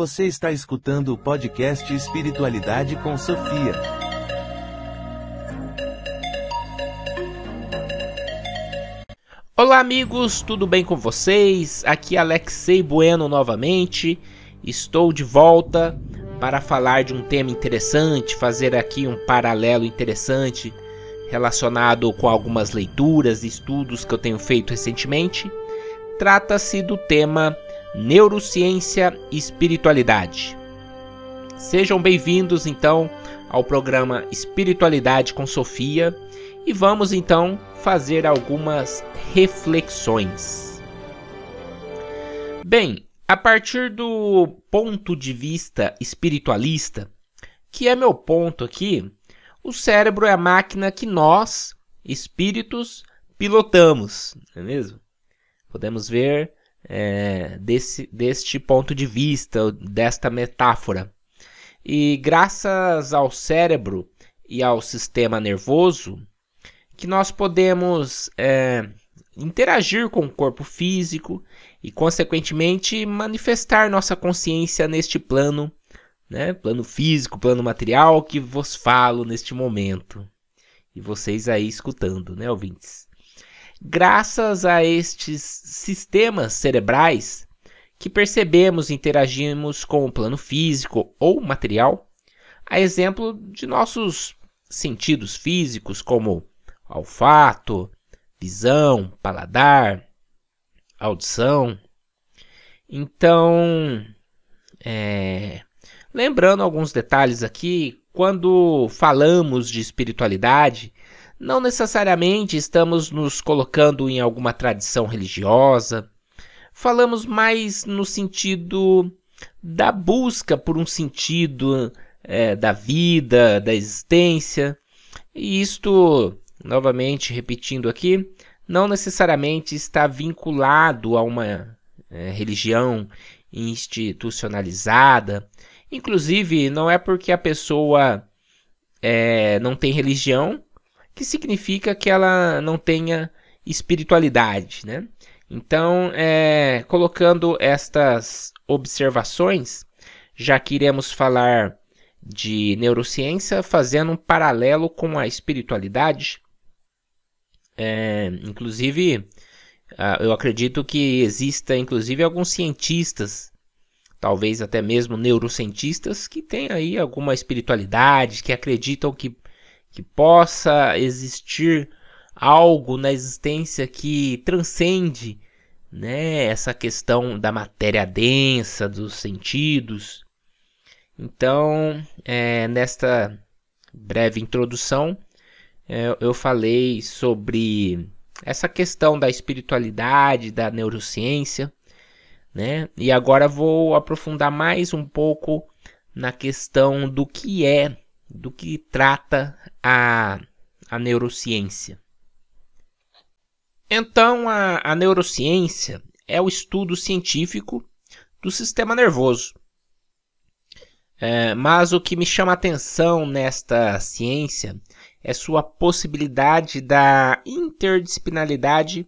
Você está escutando o podcast Espiritualidade com Sofia. Olá, amigos, tudo bem com vocês? Aqui é Alexei Bueno novamente. Estou de volta para falar de um tema interessante, fazer aqui um paralelo interessante relacionado com algumas leituras e estudos que eu tenho feito recentemente. Trata-se do tema Neurociência e Espiritualidade. Sejam bem-vindos então ao programa Espiritualidade com Sofia e vamos então fazer algumas reflexões. Bem, a partir do ponto de vista espiritualista, que é meu ponto aqui, o cérebro é a máquina que nós, espíritos, pilotamos, não é mesmo? Podemos ver é, desse, deste ponto de vista, desta metáfora. E graças ao cérebro e ao sistema nervoso, que nós podemos é, interagir com o corpo físico e, consequentemente, manifestar nossa consciência neste plano, né? plano físico, plano material que vos falo neste momento. E vocês aí escutando, né, ouvintes? Graças a estes sistemas cerebrais que percebemos e interagimos com o plano físico ou material, a exemplo de nossos sentidos físicos como olfato, visão, paladar, audição. Então, é, lembrando alguns detalhes aqui, quando falamos de espiritualidade, não necessariamente estamos nos colocando em alguma tradição religiosa. Falamos mais no sentido da busca por um sentido é, da vida, da existência. E isto, novamente repetindo aqui, não necessariamente está vinculado a uma é, religião institucionalizada. Inclusive, não é porque a pessoa é, não tem religião que significa que ela não tenha espiritualidade, né? Então, é, colocando estas observações, já que iremos falar de neurociência, fazendo um paralelo com a espiritualidade. É, inclusive, eu acredito que exista, inclusive, alguns cientistas, talvez até mesmo neurocientistas, que têm aí alguma espiritualidade, que acreditam que que possa existir algo na existência que transcende né, essa questão da matéria densa, dos sentidos. Então, é, nesta breve introdução, é, eu falei sobre essa questão da espiritualidade, da neurociência, né? E agora vou aprofundar mais um pouco na questão do que é do que trata a, a neurociência. Então, a, a neurociência é o estudo científico do sistema nervoso. É, mas o que me chama a atenção nesta ciência é sua possibilidade da interdisciplinaridade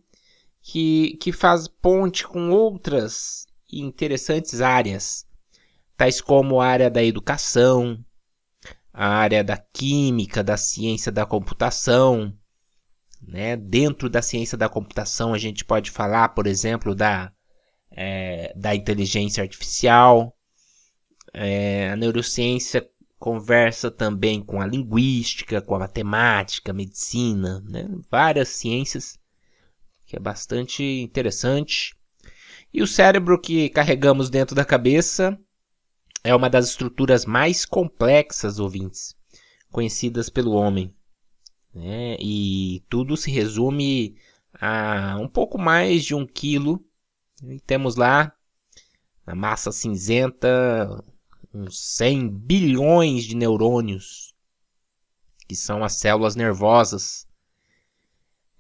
que, que faz ponte com outras interessantes áreas, tais como a área da educação, a área da química, da ciência da computação. Né? Dentro da ciência da computação, a gente pode falar, por exemplo, da, é, da inteligência artificial. É, a neurociência conversa também com a linguística, com a matemática, medicina, né? várias ciências, que é bastante interessante. E o cérebro que carregamos dentro da cabeça é uma das estruturas mais complexas, ouvintes, conhecidas pelo homem. Né? E tudo se resume a um pouco mais de um quilo. E temos lá, na massa cinzenta, uns 100 bilhões de neurônios, que são as células nervosas,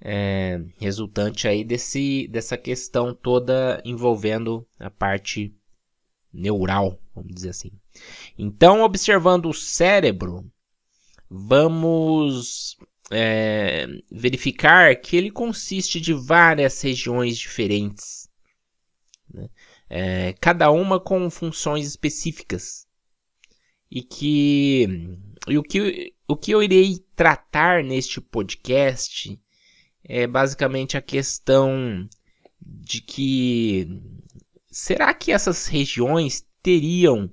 é, resultante aí desse, dessa questão toda envolvendo a parte neural, vamos dizer assim. Então, observando o cérebro, vamos é, verificar que ele consiste de várias regiões diferentes. Né? é, cada uma com funções específicas. E que, e o, que o que eu irei tratar neste podcast é basicamente a questão de que será que essas regiões teriam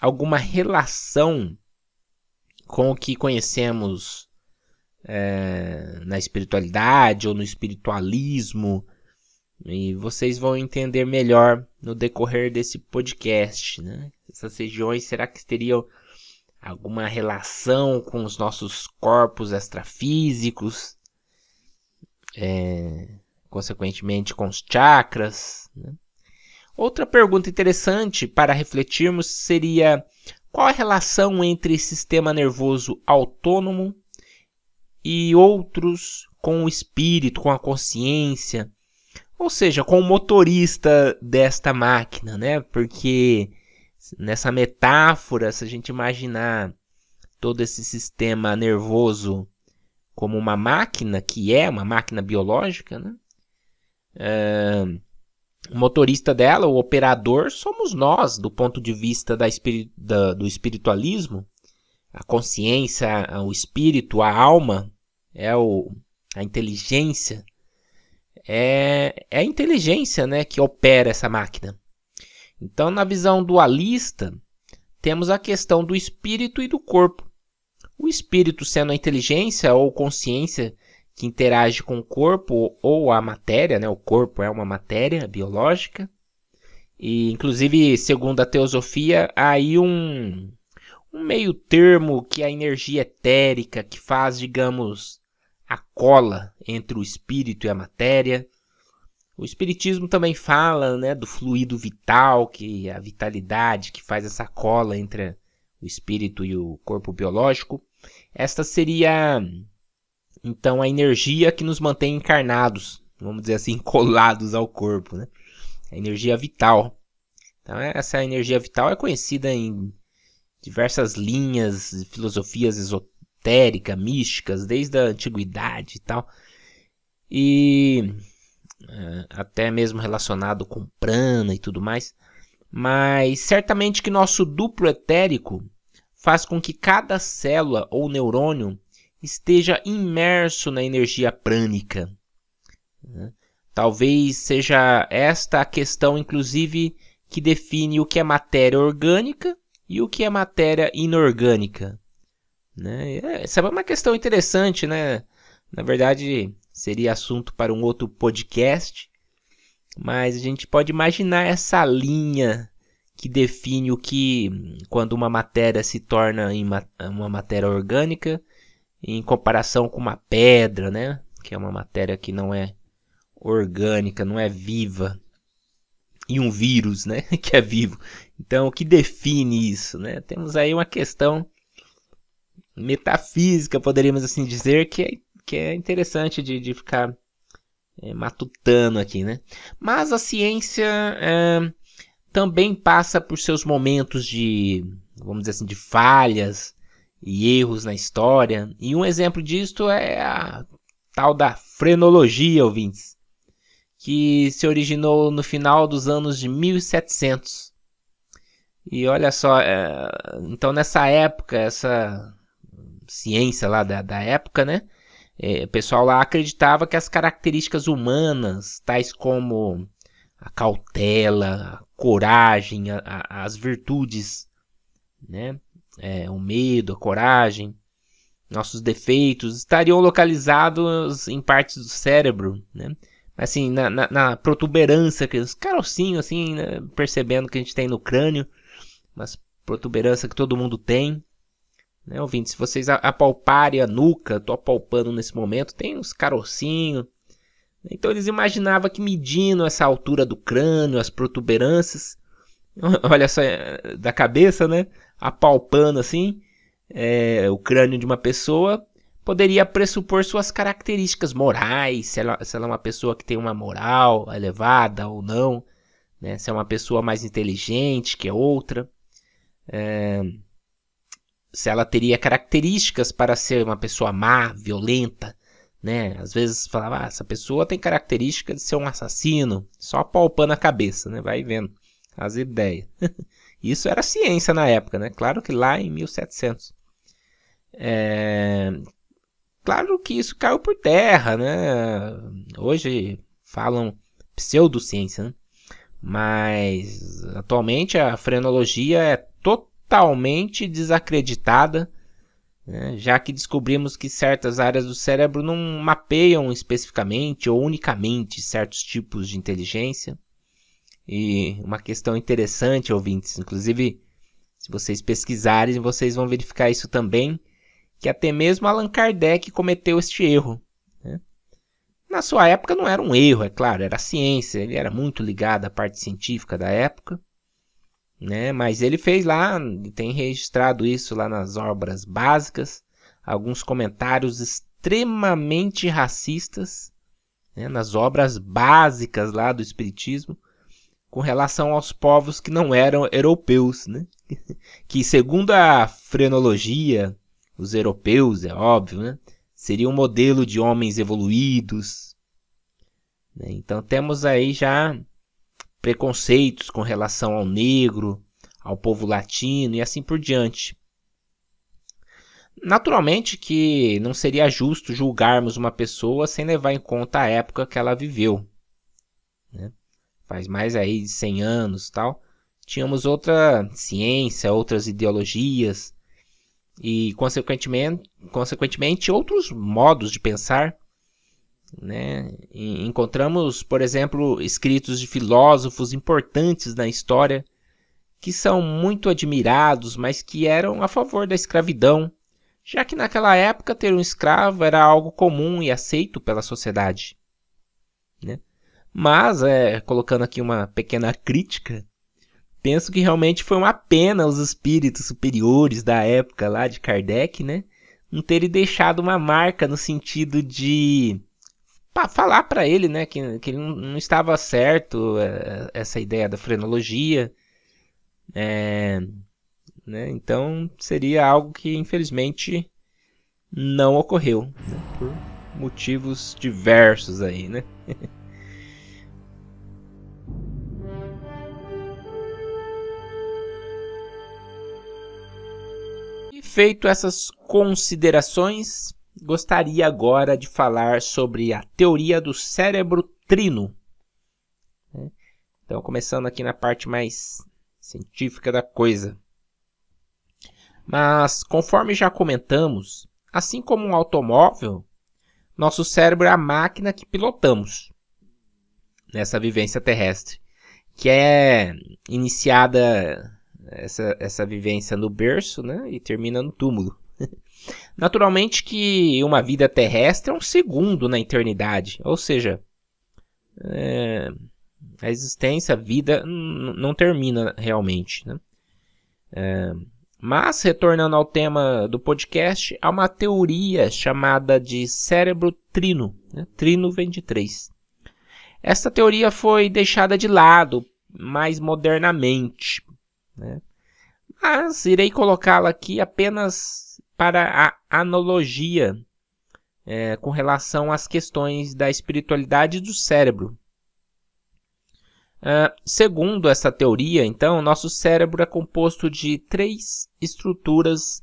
alguma relação com o que conhecemos é, na espiritualidade ou no espiritualismo e vocês vão entender melhor no decorrer desse podcast, né? Essas regiões, será que teriam alguma relação com os nossos corpos extrafísicos? É, consequentemente com os chakras? Né? Outra pergunta interessante para refletirmos seria qual a relação entre sistema nervoso autônomo e outros com o espírito, com a consciência, ou seja, com o motorista desta máquina, né? Porque nessa metáfora, se a gente imaginar todo esse sistema nervoso como uma máquina, que é uma máquina biológica, né? É, o motorista dela, o operador, somos nós, do ponto de vista da, da, do espiritualismo. A consciência, o espírito, a alma, é o, a inteligência é, é a inteligência né, que opera essa máquina. Então, na visão dualista, temos a questão do espírito e do corpo. O espírito sendo a inteligência ou consciência que interage com o corpo ou a matéria, né? o corpo é uma matéria biológica. E, inclusive, segundo a teosofia, há aí um, um meio termo que a energia etérica, que faz, digamos, a cola entre o espírito e a matéria. O espiritismo também fala, né, do fluido vital, que é a vitalidade que faz essa cola entre o espírito e o corpo biológico. Esta seria então a energia que nos mantém encarnados, vamos dizer assim, colados ao corpo, né? A energia vital. Então essa energia vital é conhecida em diversas linhas, filosofias esotéricas esotérica, místicas, desde a antiguidade e tal. E é, até mesmo relacionado com prana e tudo mais. Mas certamente que nosso duplo etérico faz com que cada célula ou neurônio esteja imerso na energia prânica. Né? Talvez seja esta a questão, inclusive, que define o que é matéria orgânica e o que é matéria inorgânica. Né? É, essa é uma questão interessante, né? Na verdade, seria assunto para um outro podcast, mas a gente pode imaginar essa linha que define o que, quando uma matéria se torna uma matéria orgânica, em comparação com uma pedra, né? Que é uma matéria que não é orgânica, não é viva. E um vírus, né? Que é vivo. Então, o que define isso, né? Temos aí uma questão metafísica, poderíamos assim dizer, que é, que é interessante de, de ficar é, matutando aqui, né? Mas a ciência é, também passa por seus momentos de, vamos dizer assim, de falhas e erros na história. E um exemplo disto é a tal da frenologia, ouvintes, que se originou no final dos anos de 1700. E olha só, é, então nessa época, essa ciência lá da, da época, né? É, o pessoal lá acreditava que as características humanas, tais como a cautela, a coragem, a, a, as virtudes, né? É, o medo, a coragem, nossos defeitos, estariam localizados em partes do cérebro, né? Assim, na, na, na protuberância, os carocinhos, assim, né? percebendo que a gente tem no crânio, mas protuberância que todo mundo tem, né, ouvinte? Se vocês apalparem a nuca, tô apalpando nesse momento, tem uns carocinhos. Então eles imaginavam que medindo essa altura do crânio, as protuberâncias, olha só, é, da cabeça, né? Apalpando assim, é, o crânio de uma pessoa, poderia pressupor suas características morais, se ela, se ela é uma pessoa que tem uma moral elevada ou não, né? se é uma pessoa mais inteligente que outra. É, se ela teria características para ser uma pessoa má, violenta, né? Às vezes falava, ah, essa pessoa tem característica de ser um assassino, só palpando a cabeça, né? Vai vendo as ideias. Isso era ciência na época, né? Claro que lá em 1700. É... Claro que isso caiu por terra, né? Hoje falam pseudociência, né? Mas atualmente a frenologia é totalmente desacreditada né? já que descobrimos que certas áreas do cérebro não mapeiam especificamente ou unicamente certos tipos de inteligência. E uma questão interessante, ouvintes, inclusive, se vocês pesquisarem, vocês vão verificar isso também, que até mesmo Allan Kardec cometeu este erro. Né? Na sua época não era um erro, é claro, era ciência, ele era muito ligado à parte científica da época né? Mas ele fez lá, tem registrado isso lá nas obras básicas, alguns comentários extremamente racistas, né? nas obras básicas lá do Espiritismo, com relação aos povos que não eram europeus, né? que segundo a frenologia, os europeus, é óbvio, né? seria um modelo de homens evoluídos. Né? Então temos aí já preconceitos com relação ao negro, ao povo latino e assim por diante. Naturalmente que não seria justo julgarmos uma pessoa sem levar em conta a época que ela viveu. Faz mais aí de 100 anos tal. Tínhamos outra ciência, outras ideologias e, consequentemente, consequentemente outros modos de pensar né? Encontramos, por exemplo, escritos de filósofos importantes na história que são muito admirados, mas que eram a favor da escravidão, já que naquela época ter um escravo era algo comum e aceito pela sociedade. Mas, é, colocando aqui uma pequena crítica, penso que realmente foi uma pena os espíritos superiores da época lá de Kardec, né? Não terem deixado uma marca no sentido de falar para ele, né, que, que ele não, não estava certo é, essa ideia da frenologia, é, né, então seria algo que infelizmente não ocorreu, né, por motivos diversos aí, né. feito essas considerações, gostaria agora de falar sobre a teoria do cérebro trino. Né? Então, começando aqui na parte mais científica da coisa. Mas, conforme já comentamos, assim como um automóvel, nosso cérebro é a máquina que pilotamos nessa vivência terrestre, que é iniciada essa, essa vivência no berço né, e termina no túmulo. Naturalmente que uma vida terrestre é um segundo na eternidade, ou seja, é, a existência, a vida não termina realmente. Né? É, mas, retornando ao tema do podcast, há uma teoria chamada de cérebro trino. Né? Trino vem de três. Essa teoria foi deixada de lado mais modernamente. Né? Mas irei colocá-la aqui apenas para a analogia é, com relação às questões da espiritualidade do cérebro. Uh, segundo essa teoria, então, nosso cérebro é composto de três estruturas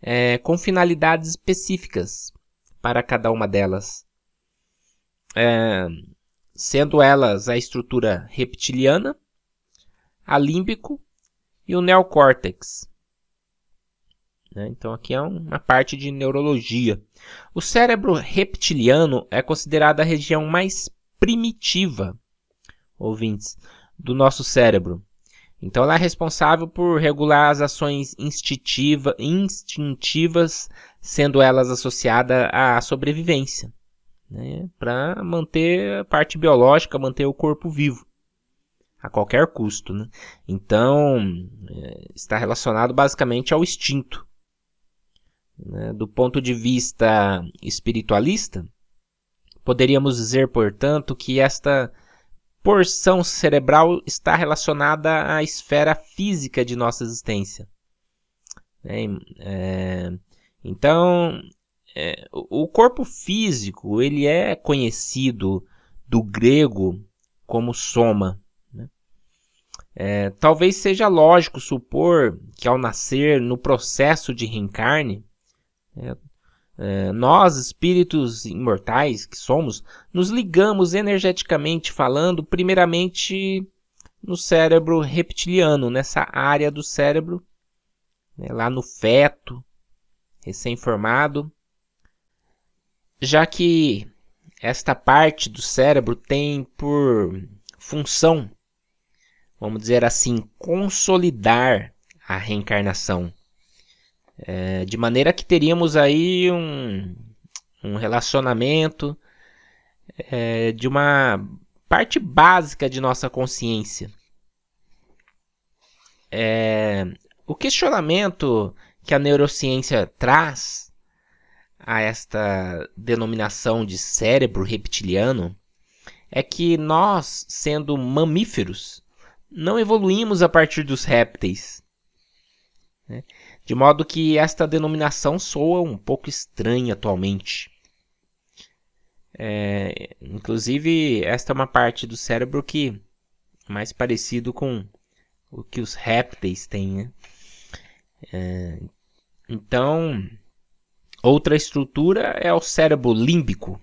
é, com finalidades específicas para cada uma delas, é, sendo elas a estrutura reptiliana, a límbico e o neocórtex. Né? Então aqui é uma parte de neurologia. O cérebro reptiliano é considerado a região mais primitiva, ouvintes, do nosso cérebro. Então ela é responsável por regular as ações instintiva, instintivas, sendo elas associadas à sobrevivência, né? para manter a parte biológica, manter o corpo vivo a qualquer custo. Né? Então, é, está relacionado basicamente ao instinto. Né? Do ponto de vista espiritualista, poderíamos dizer, portanto, que esta porção cerebral está relacionada à esfera física de nossa existência. É, é, então, é, o corpo físico ele é conhecido do grego como soma. É, talvez seja lógico supor que ao nascer no processo de reencarne, é, é, nós, espíritos imortais que somos, nos ligamos energeticamente falando, primeiramente no cérebro reptiliano, nessa área do cérebro, né, lá no feto, recém-formado, já que esta parte do cérebro tem por função, vamos dizer assim, consolidar a reencarnação. É, de maneira que teríamos aí um, um relacionamento é, de uma parte básica de nossa consciência. É, o questionamento que a neurociência traz a esta denominação de cérebro reptiliano é que nós, sendo mamíferos, não evoluímos a partir dos répteis. Né? De modo que esta denominação soa um pouco estranha atualmente. É, inclusive, esta é uma parte do cérebro que é mais parecido com o que os répteis têm. Né? É, então, Outra estrutura é o cérebro límbico,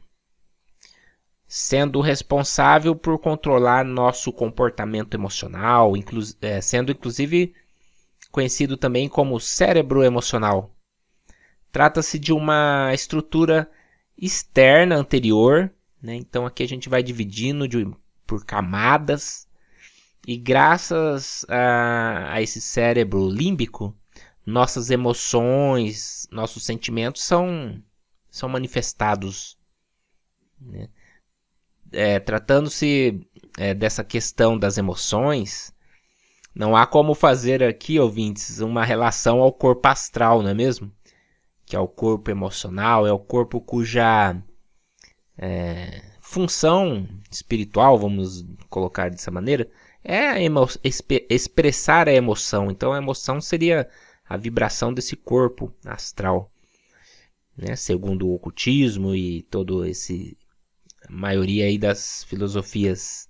sendo responsável por controlar nosso comportamento emocional, inclu é, sendo inclusive conhecido também como cérebro emocional. Trata-se de uma estrutura externa anterior, né? então aqui a gente vai dividindo de, por camadas, e graças a, a esse cérebro límbico, nossas emoções, nossos sentimentos são, são manifestados. Né? É, Tratando-se é, dessa questão das emoções, não há como fazer aqui, ouvintes, uma relação ao corpo astral, não é mesmo? Que é o corpo emocional, é o corpo cuja é, função espiritual, vamos colocar dessa maneira, é a expressar a emoção. Então a emoção seria a vibração desse corpo astral, né? Segundo o ocultismo e todo esse maioria aí das filosofias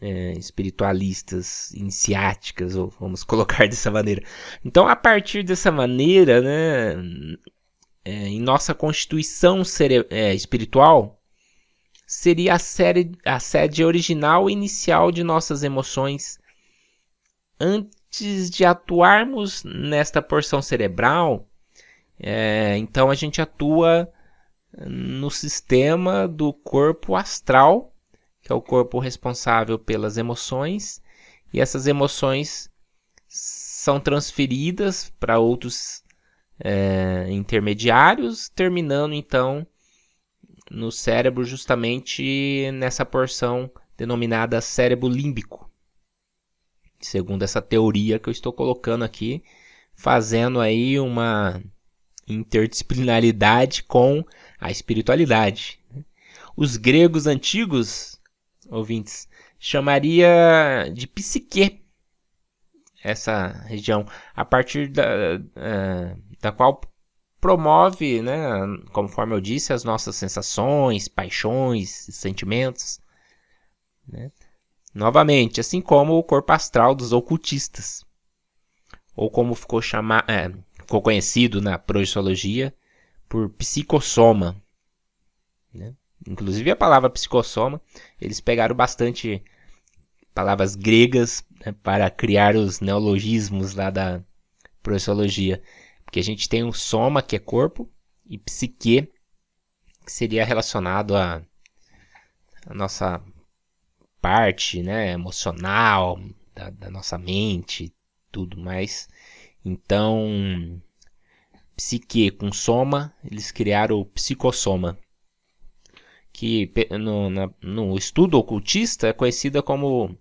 é, espiritualistas iniciáticas, ou vamos colocar dessa maneira. Então, a partir dessa maneira, né, é, em nossa constituição é, espiritual, seria a, série, a sede original e inicial de nossas emoções antes antes de atuarmos nesta porção cerebral, é, então a gente atua no sistema do corpo astral, que é o corpo responsável pelas emoções, e essas emoções são transferidas para outros é, intermediários, terminando então no cérebro, justamente nessa porção denominada cérebro límbico. Segundo essa teoria que eu estou colocando aqui, fazendo aí uma interdisciplinaridade com a espiritualidade. Os gregos antigos, ouvintes, chamaria de psique essa região, a partir da, uh, da qual promove, né, conforme eu disse, as nossas sensações, paixões, sentimentos. Né? Novamente, assim como o corpo astral dos ocultistas, ou como ficou, chama é, ficou conhecido na projeciologia por psicossoma. Né? Inclusive a palavra psicossoma, eles pegaram bastante palavras gregas né, para criar os neologismos lá da projeciologia. Porque a gente tem o soma, que é corpo, e psique, que seria relacionado a nossa parte né, emocional da, da nossa mente, tudo mais. Então, psique com soma, eles criaram o psicossoma, que no, na, no estudo ocultista é conhecida como,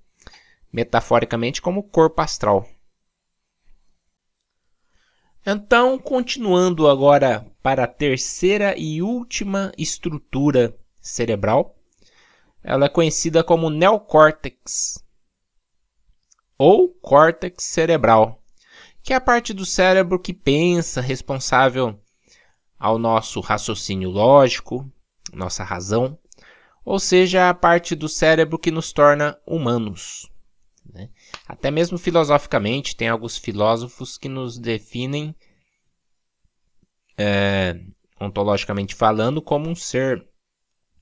metaforicamente, como corpo astral. Então, continuando agora para a terceira e última estrutura cerebral, ela é conhecida como neocórtex ou córtex cerebral, que é a parte do cérebro que pensa, responsável ao nosso raciocínio lógico, nossa razão, ou seja, a parte do cérebro que nos torna humanos. Né? Até mesmo filosoficamente, tem alguns filósofos que nos definem, é, ontologicamente falando, como um ser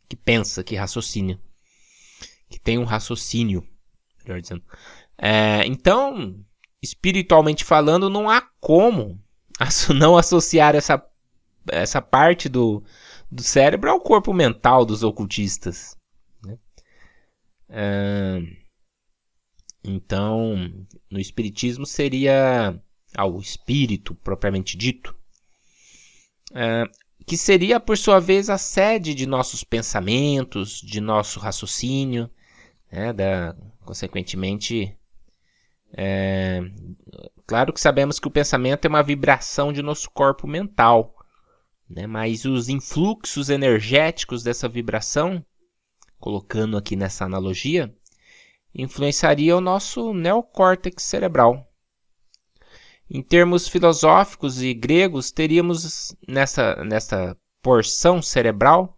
que pensa, que raciocina, que tem um raciocínio, melhor dizendo. É, então, espiritualmente falando, não há como não associar essa, essa parte do, do cérebro ao corpo mental dos ocultistas. Né? Então, no Espiritismo seria ao espírito propriamente dito, que seria por sua vez a sede de nossos pensamentos, de nosso raciocínio, né, da, consequentemente é, claro que sabemos que o pensamento é uma vibração de nosso corpo mental, né? mas os influxos energéticos dessa vibração, colocando aqui nessa analogia, influenciaria o nosso neocórtex cerebral. Em termos filosóficos e gregos, teríamos nessa, nessa porção cerebral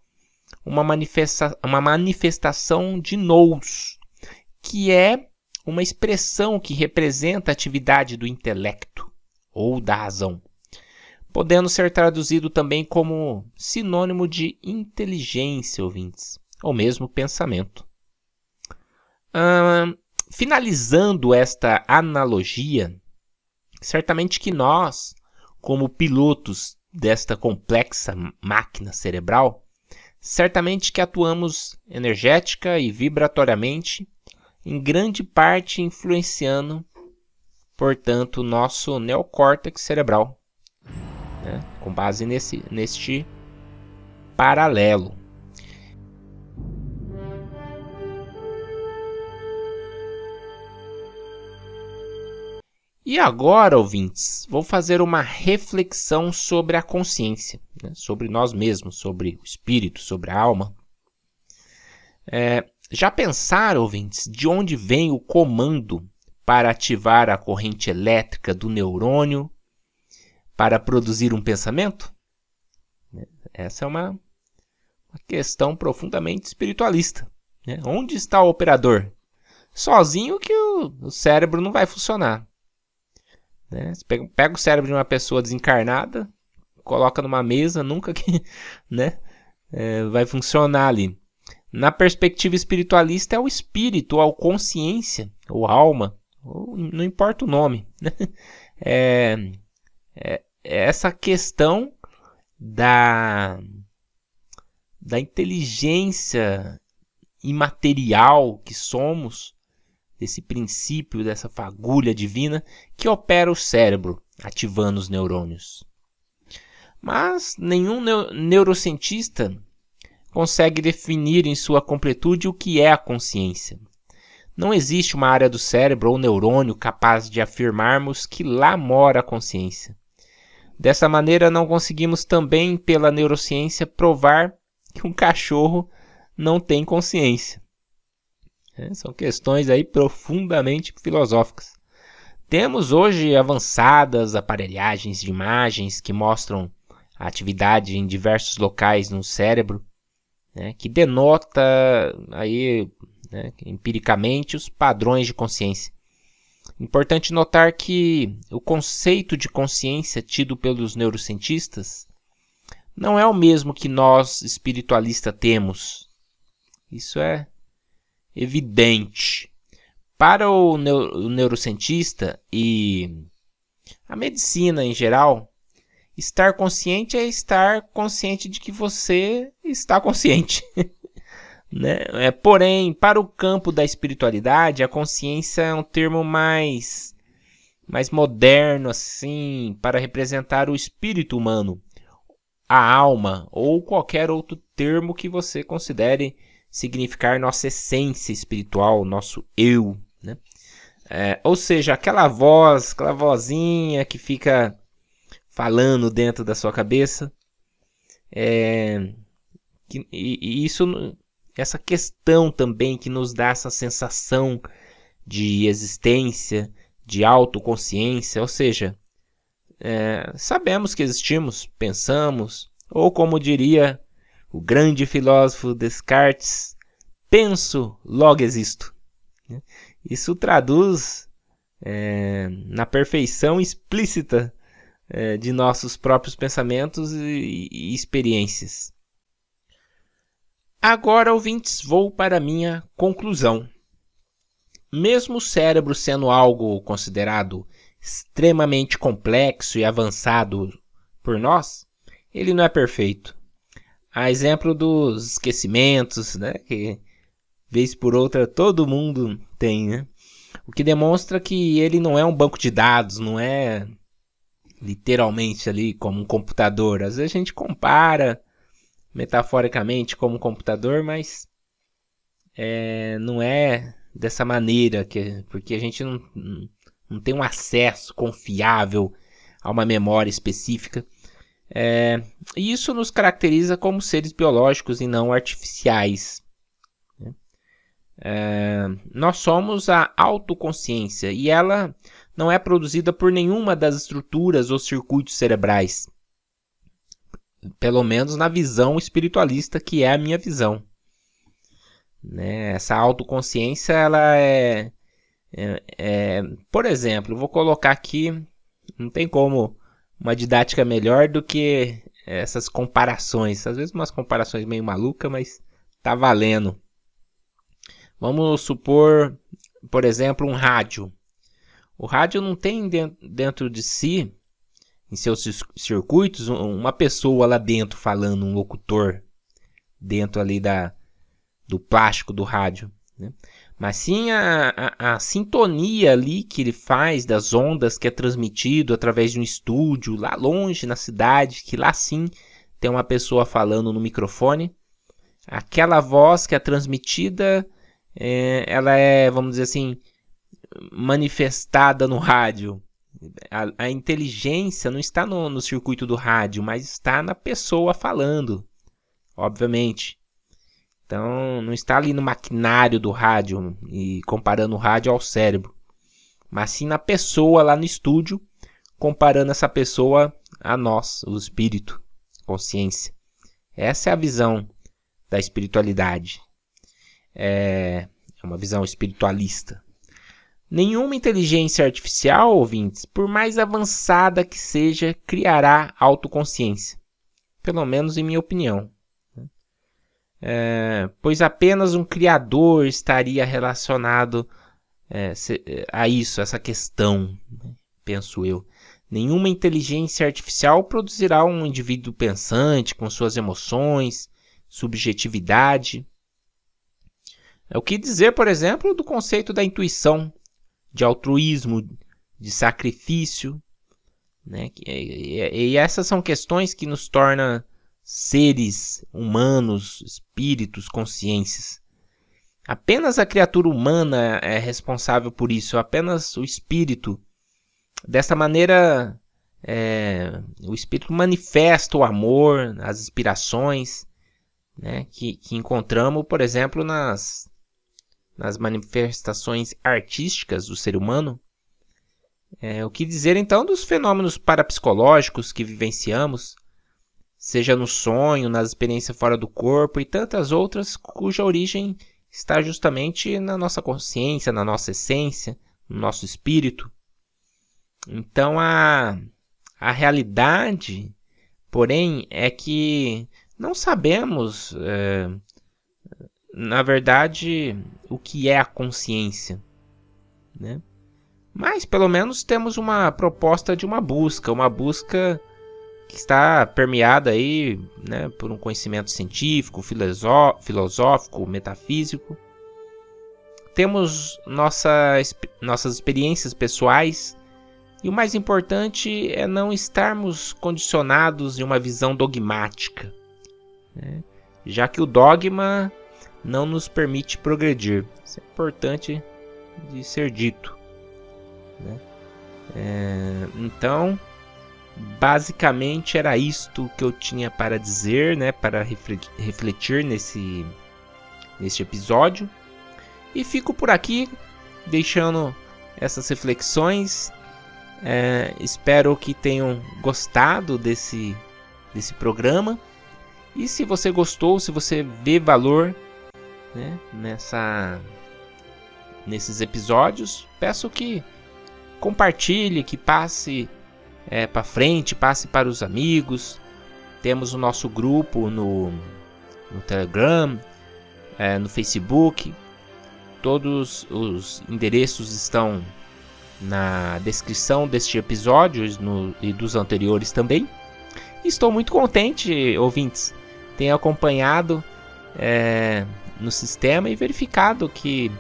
uma, manifesta uma manifestação de nous, que é uma expressão que representa a atividade do intelecto ou da razão, podendo ser traduzido também como sinônimo de inteligência, ouvintes, ou mesmo pensamento. finalizando esta analogia, certamente que nós, como pilotos desta complexa máquina cerebral, certamente que atuamos energética e vibratoriamente em grande parte influenciando, portanto, o nosso neocórtex cerebral, né? com base nesse, neste paralelo. E agora, ouvintes, vou fazer uma reflexão sobre a consciência, né? sobre nós mesmos, sobre o espírito, sobre a alma. É, já pensaram, ouvintes, de onde vem o comando para ativar a corrente elétrica do neurônio para produzir um pensamento? Essa é uma, uma questão profundamente espiritualista. Né? Onde está o operador? Sozinho que o, o cérebro não vai funcionar. Né? Pega, pega, o cérebro de uma pessoa desencarnada, coloca numa mesa, nunca que né? É, vai funcionar ali. Na perspectiva espiritualista, é o espírito, ou a consciência, ou alma, ou não importa o nome. Né? É, é, é essa questão da, da inteligência imaterial que somos, desse princípio, dessa fagulha divina que opera o cérebro, ativando os neurônios. Mas nenhum neurocientista consegue definir em sua completude o que é a consciência. Não existe uma área do cérebro ou neurônio capaz de afirmarmos que lá mora a consciência. Dessa maneira, não conseguimos também, pela neurociência, provar que um cachorro não tem consciência. É, são questões aí profundamente filosóficas. Temos hoje avançadas aparelhagens de imagens que mostram a atividade em diversos locais no cérebro né, que denota aí né, empiricamente os padrões de consciência. Importante notar que o conceito de consciência tido pelos neurocientistas não é o mesmo que nós espiritualistas temos. Isso é evidente. Para o, neurocientista e a medicina em geral, Estar consciente é estar consciente de que você está consciente. né? é, porém, para o campo da espiritualidade, a consciência é um termo mais, mais moderno, assim, para representar o espírito humano, a alma ou qualquer outro termo que você considere significar nossa essência espiritual, nosso eu. Né? É, ou seja, aquela voz, aquela vozinha que fica falando dentro da sua cabeça. É, que, e, e isso, essa questão também que nos dá essa sensação de existência, de autoconsciência, ou seja, é, sabemos que existimos, pensamos, ou como diria o grande filósofo Descartes, penso, logo existo. Isso traduz é, na perfeição explícita é, de nossos próprios pensamentos e, e experiências. Agora, ouvintes, vou para a minha conclusão. Mesmo o cérebro sendo algo considerado extremamente complexo e avançado por nós, ele não é perfeito. A exemplo dos esquecimentos, né, que vez por outra todo mundo tem, né? O que demonstra que ele não é um banco de dados, não é literalmente ali como um computador. Às vezes a gente compara metaforicamente como computador, mas é, não é dessa maneira, que, porque a gente não, não tem um acesso confiável a uma memória específica. É, e isso nos caracteriza como seres biológicos e não artificiais. Né? É, nós somos a autoconsciência e ela não é produzida por nenhuma das estruturas ou circuitos cerebrais. Pelo menos na visão espiritualista, que é a minha visão. Né? Essa autoconsciência, ela é, é, é, Por exemplo, vou colocar aqui. Não tem como uma didática melhor do que essas comparações. Às vezes umas comparações meio malucas, mas tá valendo. Vamos supor, por exemplo, um rádio. O rádio não tem dentro de si, em seus circuitos, uma pessoa lá dentro falando, um locutor dentro ali da, do plástico do rádio. Né? Mas sim a, a, a, sintonia ali que ele faz das ondas que é transmitido através de um estúdio lá longe na cidade, que lá sim tem uma pessoa falando no microfone. Aquela voz que é transmitida, é, ela é, vamos dizer assim, manifestada no rádio. A, a inteligência não está no, no circuito do rádio, mas está na pessoa falando, obviamente. Então, não está ali no maquinário do rádio e comparando o rádio ao cérebro, mas sim na pessoa lá no estúdio, comparando essa pessoa a nós, o espírito, consciência. Essa é a visão da espiritualidade. É, é uma visão espiritualista. Nenhuma inteligência artificial, ouvintes, por mais avançada que seja, criará autoconsciência. Pelo menos em minha opinião. É, pois apenas um criador estaria relacionado é, a isso, essa questão, né? penso eu. Nenhuma inteligência artificial produzirá um indivíduo pensante com suas emoções, subjetividade. É o que dizer, por exemplo, do conceito da intuição, de altruísmo, de sacrifício. Né? E, e, e essas são questões que nos tornam seres humanos, espíritos, consciências. Apenas a criatura humana é responsável por isso, apenas o espírito. Dessa maneira, é, o espírito manifesta o amor, as inspirações né, que, que encontramos, por exemplo, nas, nas manifestações artísticas do ser humano. É, o que dizer então dos fenômenos parapsicológicos que vivenciamos, seja no sonho, nas experiências fora do corpo e tantas outras cuja origem está justamente na nossa consciência, na nossa essência, no nosso espírito. Então a, a realidade, porém, é que não sabemos, é, na verdade, o que é a consciência. Né? Mas pelo menos temos uma proposta de uma busca, uma busca que está permeada aí, né, por um conhecimento científico, filosófico, metafísico. Temos nossa, nossas experiências pessoais e o mais importante é não estarmos condicionados em uma visão dogmática, né? já que o dogma não nos permite progredir. Isso é importante de ser dito. Né? É, então, basicamente era isto que eu tinha para dizer, né, para refletir nesse neste episódio. E fico por aqui deixando essas reflexões É, espero que tenham gostado desse, desse programa. E se você gostou, se você vê valor né, nessa, nesses episódios, peço que compartilhe, que passe é, para frente, passe para os amigos. Temos o nosso grupo no, no Telegram, é, no Facebook. Todos os endereços estão na descrição deste episódio no, e dos anteriores também. Estou muito contente, ouvintes, tenho acompanhado é, no sistema e verificado que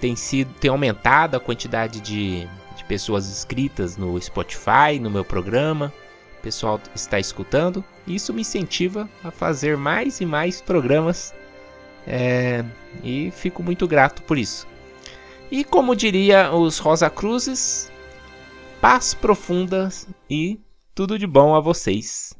tem sido tem aumentado a quantidade de, de pessoas inscritas no Spotify, no meu programa. O pessoal está escutando. Isso me incentiva a fazer mais e mais programas. É, e fico muito grato por isso. E como diria os Rosa Cruzes, paz profunda e tudo de bom a vocês.